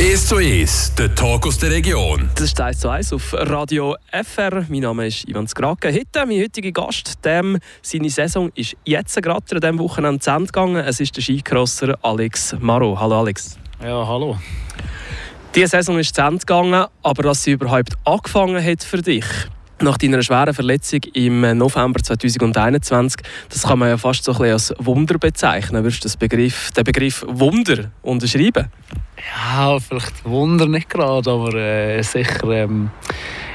1 zu 1, der Talk aus der Region. Das ist 1 zu 1 auf Radio FR. Mein Name ist Ivan Skrake. Heute mein heutiger Gast, dem seine Saison ist jetzt gerade an diesem Wochenende zu Ende gegangen. Es ist der Skicrosser Alex Maro. Hallo Alex. Ja, hallo. Diese Saison ist zu Ende gegangen, aber dass sie überhaupt angefangen hat für dich, nach deiner schweren Verletzung im November 2021, das kann man ja fast so ein bisschen als Wunder bezeichnen. Würdest du Begriff, den Begriff Wunder unterschreiben? Ja, vielleicht Wunder nicht gerade, aber äh, sicher ähm,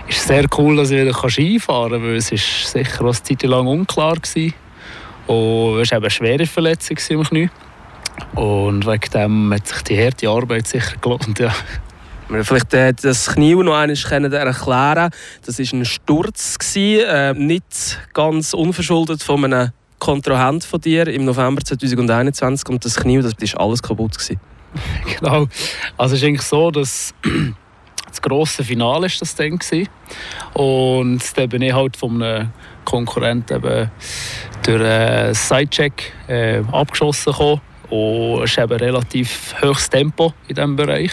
ist sehr cool, dass ich wieder Skifahren kann, weil es ist sicher eine Zeit lang unklar war. Und es war eben eine schwere Verletzung im Knie. Und wegen dem hat sich die harte Arbeit sicher gelohnt, ja. Vielleicht äh, das Knie noch einmal erklären Das war ein Sturz, äh, nicht ganz unverschuldet von einem Kontrahent von dir im November 2021 und das Knie, das war alles kaputt. Genau. Also es ist eigentlich so, dass das grosse Finale ist das dann war. und dann bin ich halt von einem Konkurrenten eben durch einen Sidecheck äh, abgeschossen gekommen. und es ist eben relativ hohes Tempo in diesem Bereich.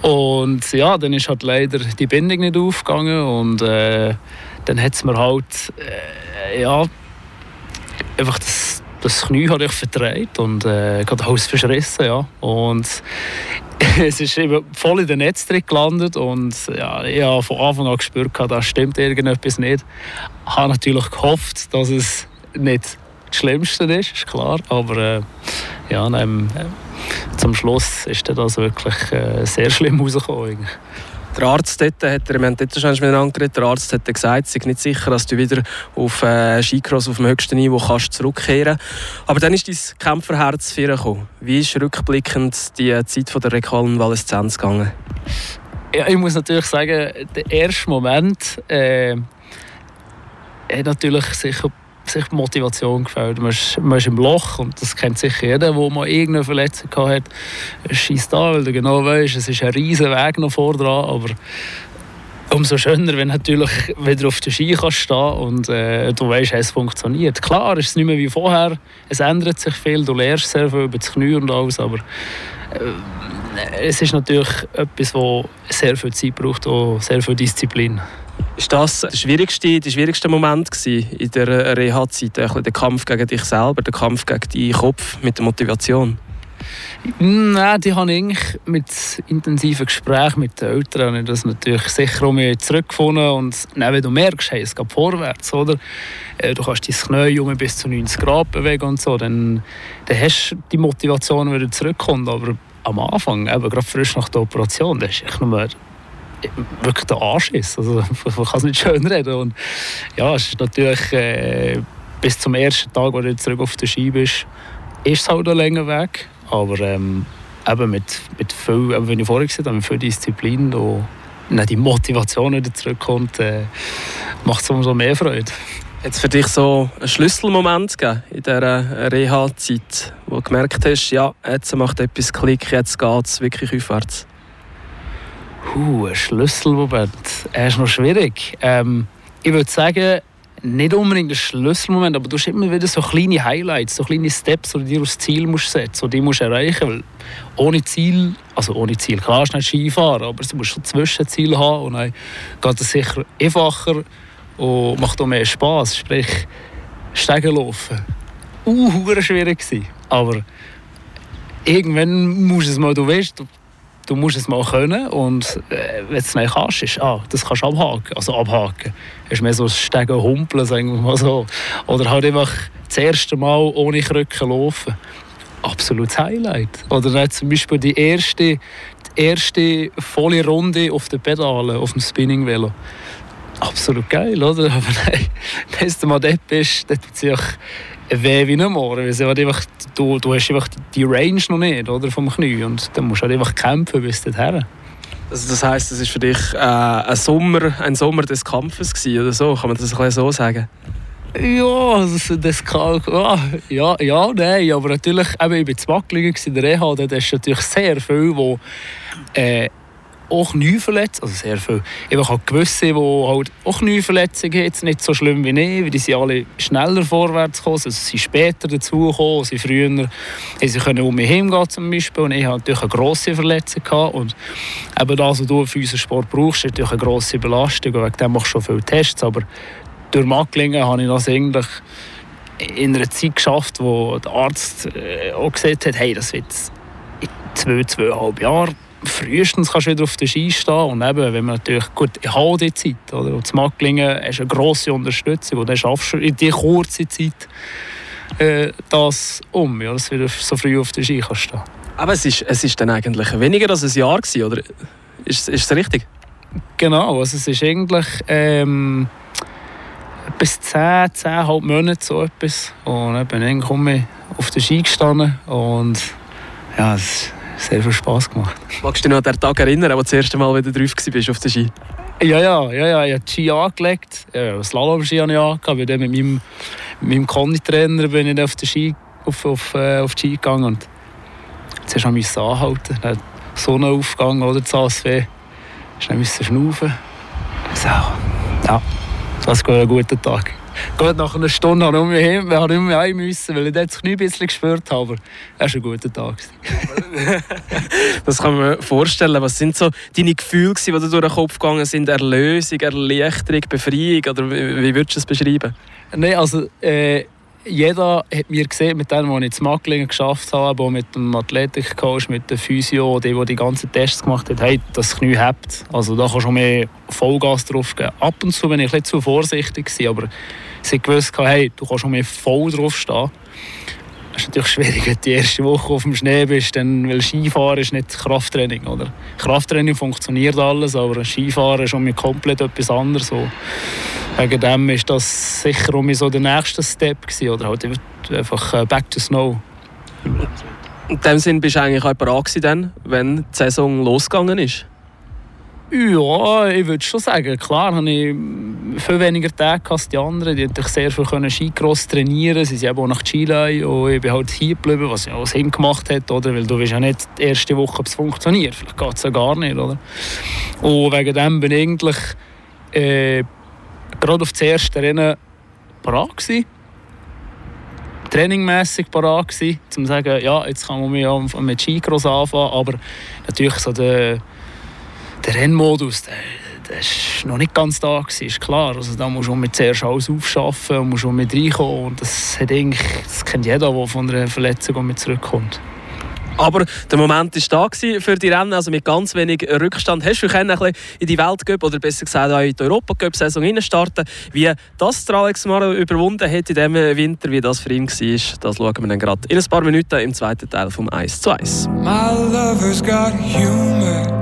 Und ja, dann ist halt leider die Bindung nicht aufgegangen und äh, dann hat es mir halt äh, ja, einfach das, das Knie hat ich verdreht und äh, gerade alles verschrissen, ja. Und es ist eben voll in den Netz drin gelandet und ja, ich habe von Anfang an gespürt, da stimmt irgendetwas nicht. Ich habe natürlich gehofft, dass es nicht das Schlimmste ist, ist klar, aber äh, ja, dann, äh, zum Schluss ist das wirklich äh, sehr schlimm rausgekommen. Der Arzt dort hat, wir haben dort schon miteinander geredet, der Arzt hat gesagt, es sei nicht sicher, dass du wieder auf äh, Skicross auf dem höchsten Niveau kannst zurückkehren Aber dann ist dein Kämpferherz gekommen. Wie ist rückblickend die Zeit von der Rekallen Valeszenz gegangen? Ja, ich muss natürlich sagen, der erste Moment äh, hat natürlich sicher sich die Motivation gefällt. Man ist, man ist im Loch und das kennt sicher jeder, der mal irgendeine Verletzung hat. Schießt da, weil du genau weißt, es ist ein riesen Weg noch vor dran, aber umso schöner, wenn natürlich wieder auf der Ski kannst stehen und äh, du weißt, es funktioniert. Klar, ist es nicht mehr wie vorher, es ändert sich viel, du lernst sehr viel über das Knie und alles, aber äh, es ist natürlich etwas, das sehr viel Zeit braucht und sehr viel Disziplin. Ist das der schwierigste, der schwierigste Moment in der Reha-Zeit? Der Kampf gegen dich selber, der Kampf gegen deinen Kopf mit der Motivation? Nein, die habe ich mit intensiven Gesprächen mit den Eltern und das natürlich sicher um zurückgefunden und dann, wenn du merkst, hey, es geht vorwärts, oder? Äh, du kannst dein Knie bis zu 90 Grad bewegen und so, dann, dann hast du die Motivation wieder zurückkommen, aber am Anfang, eben, gerade frisch nach der Operation, das ist echt nur wirklich der Arsch ist. Also, man kann es nicht schön reden. Und ja, es ist natürlich äh, bis zum ersten Tag, wo du zurück auf der Ski bist, ist es halt ein länger Weg. Aber ähm, eben mit, mit viel, eben, wie ich vorhin gesagt habe, mit viel Disziplin und die Motivation wieder zurückkommt, äh, macht es umso mehr Freude. Hat es für dich so einen Schlüsselmoment gegeben in dieser Reha-Zeit, wo du gemerkt hast, ja, jetzt macht etwas Klick, jetzt geht es wirklich aufwärts? Uh, ein Schlüsselmoment. Er ist noch schwierig. Ähm, ich würde sagen, nicht unbedingt ein Schlüsselmoment, aber du hast immer wieder so kleine Highlights, so kleine Steps, die du dir als Ziel musst setzen und die musst erreichen. Weil ohne Ziel, also ohne Ziel, klar ist nicht Skifahren, aber du musst schon Zwischenziele haben und dann geht es sicher einfacher und macht auch mehr Spass. Sprich, Stegen laufen. Uh, schwierig gewesen. Aber irgendwann musst du es mal, du weißt, du musst es mal können und äh, wenn du es nicht kannst, ist, ah, das kannst du abhaken. Also abhaken. Ist mehr so ein Stegen humpeln, sagen wir mal so. Oder halt einfach das erste Mal ohne Krücken laufen. Absolutes Highlight. Oder dann zum Beispiel die erste, die erste volle Runde auf den Pedalen, auf dem Spinning-Velo. Absolut geil, oder? Aber nein, wenn du mal dort bist, dann weh wie ein Moor. Einfach, du, du hast einfach die Range noch nicht oder, vom Knie und dann musst du halt einfach kämpfen bis dorthin. Also das heisst, es war für dich äh, ein, Sommer, ein Sommer des Kampfes gewesen, oder so? Kann man das ein so sagen? Ja, also das kann, ja, ja, nein, aber natürlich, eben, ich war in der Reha, da ist natürlich sehr viel, wo äh, auch Knieverletzungen, also sehr viel. Ich habe gewisse, die halt auch Knieverletzungen haben, jetzt nicht so schlimm wie ich, weil die sind alle schneller vorwärts gekommen, also sie sind später dazugekommen, sie früher sie können um mich heimgehen zum Beispiel. Und ich hatte natürlich eine grosse Verletzung gehabt. Und eben das, was du für unseren Sport brauchst, ist natürlich eine grosse Belastung. Und wegen dem machst du schon viele Tests, aber durch Macklingen habe ich das eigentlich in einer Zeit geschafft, wo der Arzt äh, auch gesagt hat, hey, das wird in zwei, zweieinhalb Jahren frühestens kannst du wieder auf der Ski stehen und eben, wenn man natürlich, gut, ich habe die Zeit, oder, und das Macklingen ist eine grosse Unterstützung und dann schaffst du in dieser kurzen Zeit äh, das um, ja, dass du wieder so früh auf der Ski kannst stehen. Aber es ist, es ist dann eigentlich weniger als ein Jahr gewesen, oder? Ist, ist es richtig? Genau, also es ist eigentlich ähm, bis 10, 10,5 Monate so etwas. Und dann bin ich auf der Ski gestanden und ja, es sehr viel Spass gemacht. Magst du dich noch an den Tag erinnern, wo du das erste Mal wieder drauf warst auf der Ski? Ja, ja, ja, ja. ich habe die Ski angelegt. Ja, Slalom-Ski habe ich angehabt. Bin mit meinem, mit meinem Conny-Trainer bin ich auf, Ski, auf, auf, äh, auf die Ski gegangen. Und zuerst musste ich anhalten. Dann Sonnenaufgang oder das ASW. Dann musste ich schnaufen. So, ja, das war ein guter Tag. Gut, nach einer Stunde habe ich mich heim, habe ich mich heim müssen, weil ich das Knie ein bisschen gespürt habe. es war ein guter Tag. das kann man vorstellen. Was sind so deine Gefühle, die dir durch den Kopf gegangen sind? Erlösung, Erleichterung, Befreiung? Oder wie, wie würdest du das beschreiben? Nein, also... Äh, jeder hat mir gesehen, mit denen, die ich zu Macklingen geschafft habe, mit dem Athletikcoach, mit dem Physio, die, die die ganzen Tests gemacht haben, hey, das Knie hebt. Also da kannst du mehr Vollgas drauf geben. Ab und zu bin ich ein zu vorsichtig aber sie gewusst, hey, du kannst schon mehr voll drauf stehen. Es ist natürlich schwierig, wenn du die erste Woche auf dem Schnee bist, denn, weil Skifahren ist nicht Krafttraining. Oder? Krafttraining funktioniert alles, aber Skifahren ist schon komplett etwas anderes. So. Wegen dem war das sicher um so der nächste Step gewesen, oder halt einfach äh, back to snow. In dem Sinn bist du eigentlich auch bereit wenn die Saison losgegangen ist? Ja, ich würde schon sagen. Klar habe ich viel weniger Tage als die anderen. Die konnten sehr viel Skicross trainieren. Sie sind auch nach Chile und ich bin halt hier geblieben, was ja auch Sinn gemacht hat. Oder? Weil du weißt ja nicht die erste Woche, ob es funktioniert. Vielleicht geht es ja gar nicht. Oder? Und wegen dem bin ich eigentlich äh, gerade auf das erste Rennen parat. Trainingmässig parat um zu sagen, ja, jetzt kann man mit Skicross anfangen. Aber natürlich so der der Rennmodus, der, der ist noch nicht ganz da gewesen, ist klar. Also da musst du mit zuerst alles aufschaffen und musst mit reinkommen. Und das, hat das kennt jeder, der von einer Verletzung mit zurückkommt. Aber der Moment war da für die Rennen, also mit ganz wenig Rückstand. Hast du ein bisschen in die Weltcup oder besser gesagt auch in die Europacup-Saison starten Wie das der Alex Maro überwunden hat in diesem Winter, wie das für ihn war, das schauen wir dann gerade in ein paar Minuten im zweiten Teil vom 1 zu 1. My lover's got humor.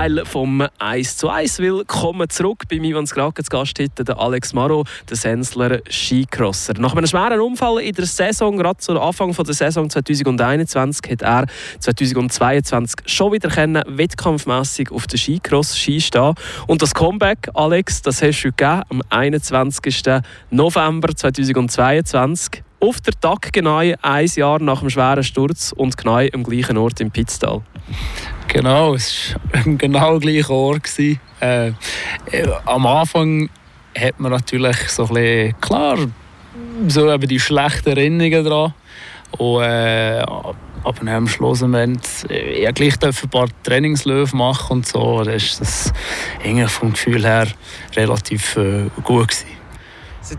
Teil vom 1 zu 1. Willkommen zurück bei mir, wenn gerade zu Gast heute der Alex Maro, der Sensler Skicrosser. Nach einem schweren Unfall in der Saison, gerade zu Anfang der Saison 2021, hat er 2022 schon wieder können, wettkampfmässig auf der Skicross-Ski stehen. Und das Comeback, Alex, das hast du gegeben am 21. November 2022 auf der Tag genau ein Jahr nach dem schweren Sturz und genau am gleichen Ort im Pitztal. Genau, es war genau gleicher Ort. Äh, am Anfang hat man natürlich so ein bisschen, klar, so eben die schlechten Erinnerungen dran. Und, äh, aber am Schlussmoment äh, ja, gleich ein paar Trainingslöwe machen und so. Da ist das vom Gefühl her relativ äh, gut gewesen.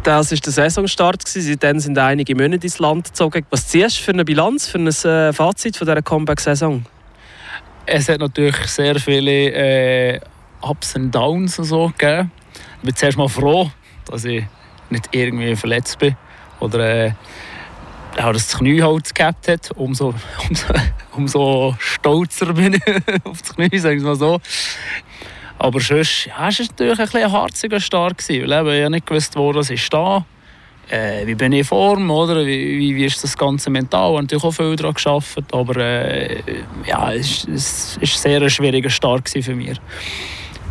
Das war der Saisonstart. Seitdem sind einige Monate ins Land gezogen. Was ziehst du für eine Bilanz, für ein äh, Fazit von dieser Comeback-Saison? Es hat natürlich sehr viele äh, Ups und Downs und so gegeben. Ich bin zuerst mal froh, dass ich nicht irgendwie verletzt bin. Oder äh, auch das Knieholz gehabt hat. Umso, umso, umso stolzer bin ich auf das Knie, sagen wir mal so. Aber sonst ja, es natürlich ein, ein harziger Start. Weil ich nicht gewusst, wo das ist da. Äh, wie bin ich in Form, oder? Wie, wie, wie ist das Ganze mental? Ich habe natürlich auch viel daran gearbeitet, aber äh, ja, es war ein sehr schwieriger Start für mich.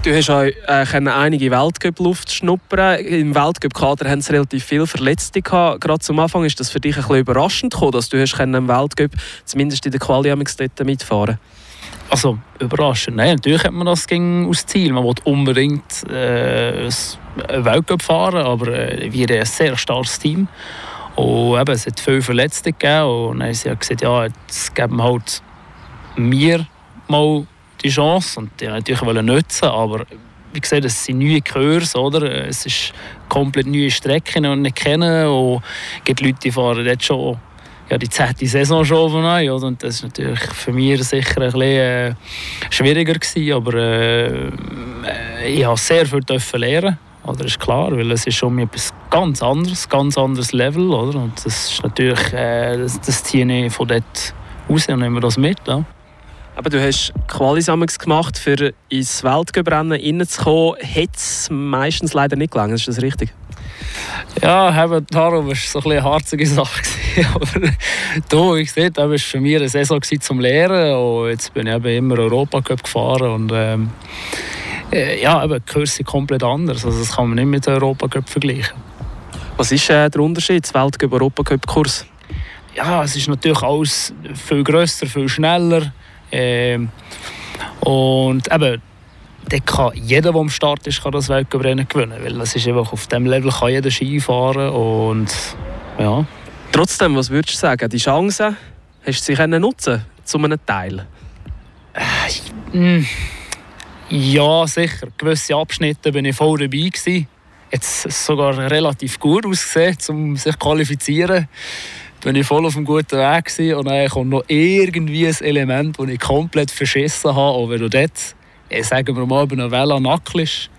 Du hast auch äh, einige Weltcup-Luft schnuppern. Im Weltcup-Kader haben sie relativ viele Verletzte gehabt. Gerade zum Anfang ist das für dich ein bisschen überraschend gekommen, dass du hast im Weltcup zumindest in der Quali mitfahren also überraschend. Nein, natürlich hat man das ging aus Ziel. Man wollte unbedingt äh, einen Weltcup fahren, aber äh, wir haben ein sehr starkes Team. Und eben, es hat viele Verletzte gegeben und dann haben sie gesagt, ja, jetzt geben wir halt mir mal die Chance und die natürlich wollen nutzen, aber wie gesagt, es sind neue Kurs, oder? Es ist komplett neue Strecken, die wir nicht kennen und es gibt Leute, die fahren jetzt schon ja, die zehnte Saison schon von euch. Oder? Und das war natürlich für mich sicher ein bisschen äh, schwieriger. Gewesen, aber äh, ich habe sehr viel lernen. Oder ist klar, weil es ist schon etwas ganz anderes, ganz anderes Level. Oder? Und das ist natürlich, äh, das, das ziehe ich von dort raus und nehme das mit. Ja. Aber du hast Qualisammlungs gemacht, für ins Weltcuprennen reinzukommen. Hat es meistens leider nicht gelangt, ist das richtig? Ja, eben, darum war es so ein eine harzige Sache. Aber da, ich sehe, das war für mich eine Saison zum Lehren. Und jetzt bin ich eben immer Europacup gefahren. Und, ähm, äh, ja, eben, die Kurse sind komplett anders. Also das kann man nicht mit dem Europacup vergleichen. Was ist äh, der Unterschied, des Weltcup-Europacup-Kurs? Ja, es ist natürlich alles viel grösser, viel schneller. Ähm, und eben, dann kann jeder, der am Start ist, kann das Weltcuprennen gewinnen. Weil das ist einfach auf diesem Level kann jeder Ski fahren und ja. Trotzdem, was würdest du sagen, die Chancen hast du sie nutzen zu einem Teil? Äh, ja, sicher. Gewisse Abschnitte bin ich voll dabei gewesen. Jetzt sogar relativ gut ausgesehen, um sich zu qualifizieren. Bin ich voll auf einem guten Weg und dann kommt noch irgendwie ein Element, das ich komplett verschissen habe. Und wenn du dort sagen wir mal, bei einer Vela nackelst,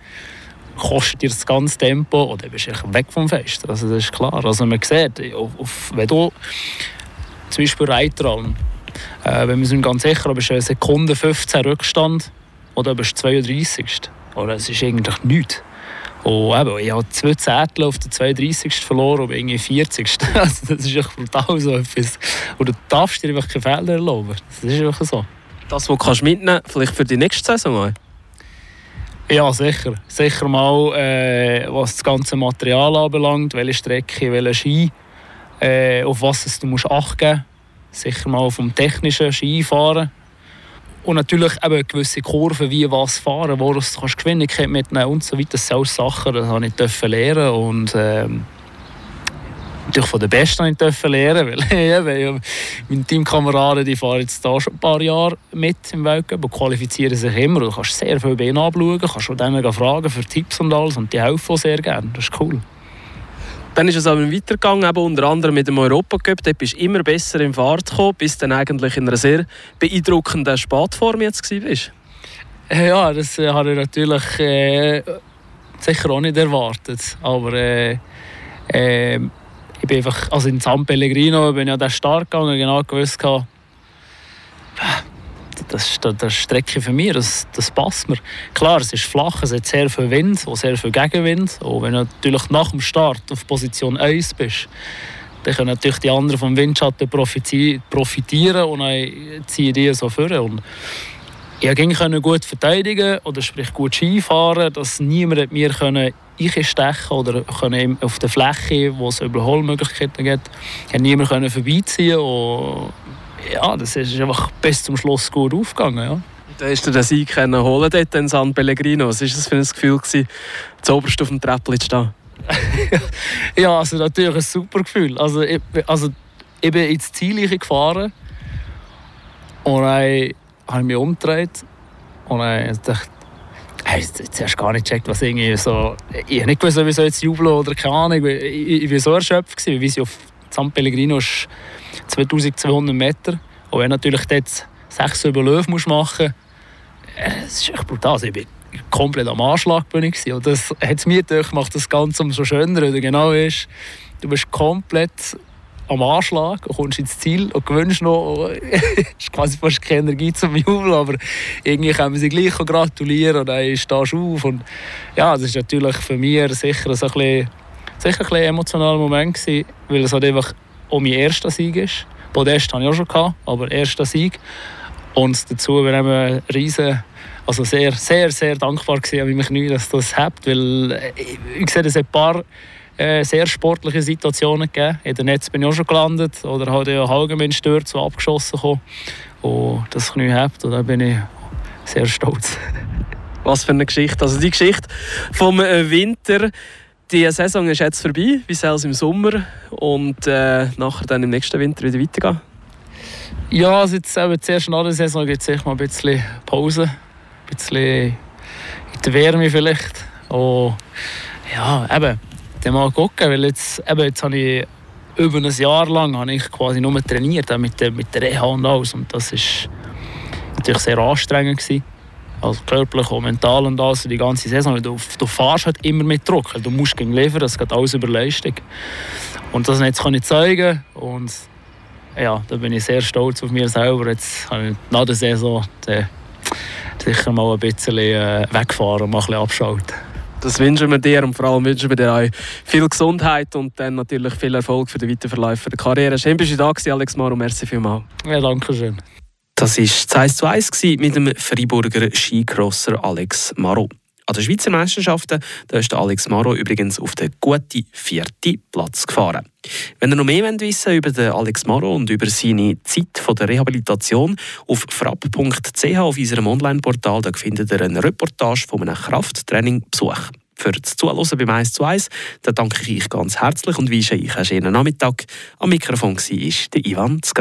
kostet dir das ganze Tempo oder bist du weg vom Fest. Also das ist klar. Also man sieht, auf, wenn du zum Beispiel Reitraum, äh, wenn wir sind ganz sicher, ob du eine Sekunde 15 Rückstand oder bist du 32. Oder es ist eigentlich nichts. Und eben, ich habe zwei Zettel auf der 32. verloren, aber irgendwie 40. Also das ist echt brutal so etwas. Und du darfst dir einfach keine Fehler erlauben. Das ist einfach so das, was du mitnehmen kannst, vielleicht für die nächste Saison? Ja, sicher. Sicher mal, äh, was das ganze Material anbelangt, welche Strecke, welche Ski, äh, auf was du musst achten musst. Sicher mal vom technischen Skifahren. Und natürlich eben gewisse Kurven, wie was fahren, wo du Geschwindigkeit mitnehmen und so weiter. Das sind alles Sachen, die ich lernen und ähm, natürlich von den Besten dürfen lernen, weil meine Teamkameraden die fahren jetzt da schon ein paar Jahre mit im Weltcup und qualifizieren sich immer. Du kannst sehr viel bei ihnen anschauen, kannst von denen fragen für Tipps und alles und die helfen auch sehr gerne. Das ist cool. Dann ist es aber weitergegangen, eben unter anderem mit dem Europacup. Dort bist du immer besser in Fahrt gekommen, bis dann eigentlich in einer sehr beeindruckenden Sportform jetzt warst. Ja, das äh, habe ich natürlich äh, sicher auch nicht erwartet. Aber äh, äh, ich bin einfach, also in San Pellegrino bin ich ja stark gegangen, genau gewusst gehabt, das, das, das Strecke für mich, das, das passt mir. Klar, es ist flach, es hat sehr viel Wind und sehr viel Gegenwind. Und wenn du natürlich nach dem Start auf Position 1 bist, dann können natürlich die anderen vom Windschatten profitieren und dann ziehen die so vor. Und ich konnte gut verteidigen oder sprich gut Skifahren, dass niemand mir können einstechen oder können auf der Fläche, wo es Überholmöglichkeiten gibt, hat niemand können vorbeiziehen und ja, das ist einfach bis zum Schluss gut aufgegangen. Ja. Da hast du den Sieg holen dort in San Pellegrino. Was war das für ein Gefühl, gewesen, zuoberst auf dem Treppel zu stehen? ja, also natürlich ein super Gefühl. Also ich, also, ich bin ins Ziel gefahren und dann habe ich mich umgedreht und dann dachte hey, jetzt hast du gar nicht gecheckt, was irgendwie so... Ich habe nicht gewusst, ob ich jetzt jubeln oder keine Ahnung. Ich, war so erschöpft, wie sie auf San Pellegrino ist 2200 Meter. Und wenn natürlich dort sechs über Löwen musst machen musst, das ist echt brutal. Also ich bin komplett am Anschlag. Bin ich und das hat mir gedacht, macht das Ganze umso schöner. Oder genau ist, du bist komplett am Anschlag und kommst ins Ziel und gewünscht noch, ist quasi fast keine Energie zum Jubeln, aber irgendwie können wir sie gleich gratulieren und dann stehst du auf und ja, das ist natürlich für mich sicher ein bisschen, sicher ein emotionaler Moment gewesen, weil es halt einfach auch mein erster Sieg ist. Podest hatte ich auch schon, aber erster Sieg. Und dazu wir haben riesen, also sehr, sehr, sehr dankbar gewesen an Knie, dass das habt, weil äh, ich, ich sehe, es ein paar äh, sehr sportliche Situationen gegeben. In der Netz bin ich auch schon gelandet oder halt ja allgemein stört, so abgeschossen gekommen. Und das Knie habt und da bin ich sehr stolz. Was für eine Geschichte. Also die Geschichte vom äh, Winter die Saison ist jetzt vorbei, wie es im Sommer und äh, nachher dann im nächsten Winter wieder weitergehen? Ja, also jetzt eben zuerst nach der Saison gibt es mal ein bisschen Pause, ein bisschen in der Wärme vielleicht. Und ja, eben, dann mal gucken, weil jetzt, eben, jetzt habe ich über ein Jahr lang habe ich quasi nur trainiert mit der, mit der Reha und alles und das war natürlich sehr anstrengend gewesen also körperlich und mental und alles, die ganze Saison. Du, du fährst halt immer mit Druck, du musst gegen liefern, das geht alles über Leistung. Und das jetzt kann ich zeigen und ja, da bin ich sehr stolz auf mich selber. Jetzt habe ich nach der Saison sicher mal ein bisschen äh, wegfahren und mal ein bisschen abschalten. Das wünschen wir dir und vor allem wünschen wir dir auch viel Gesundheit und dann natürlich viel Erfolg für den Weiterverlauf der Karriere. Schön, bist du da gewesen, Alex Maro. Merci vielmals. Ja, danke schön. Das war das 1 zu 1 mit dem Freiburger Skicrosser Alex Maro. An den Schweizer Meisterschaften da ist Alex Maro übrigens auf den guten vierten Platz gefahren. Wenn ihr noch mehr wissen über den Alex Maro und über seine Zeit der Rehabilitation, auf frapp.ch auf unserem Online-Portal findet ihr eine Reportage von einem Krafttraining Besuch. Für das Zuhören beim 1 zu 1 da danke ich euch ganz herzlich und wünsche euch einen schönen Nachmittag. Am Mikrofon war Ivan Zgrag.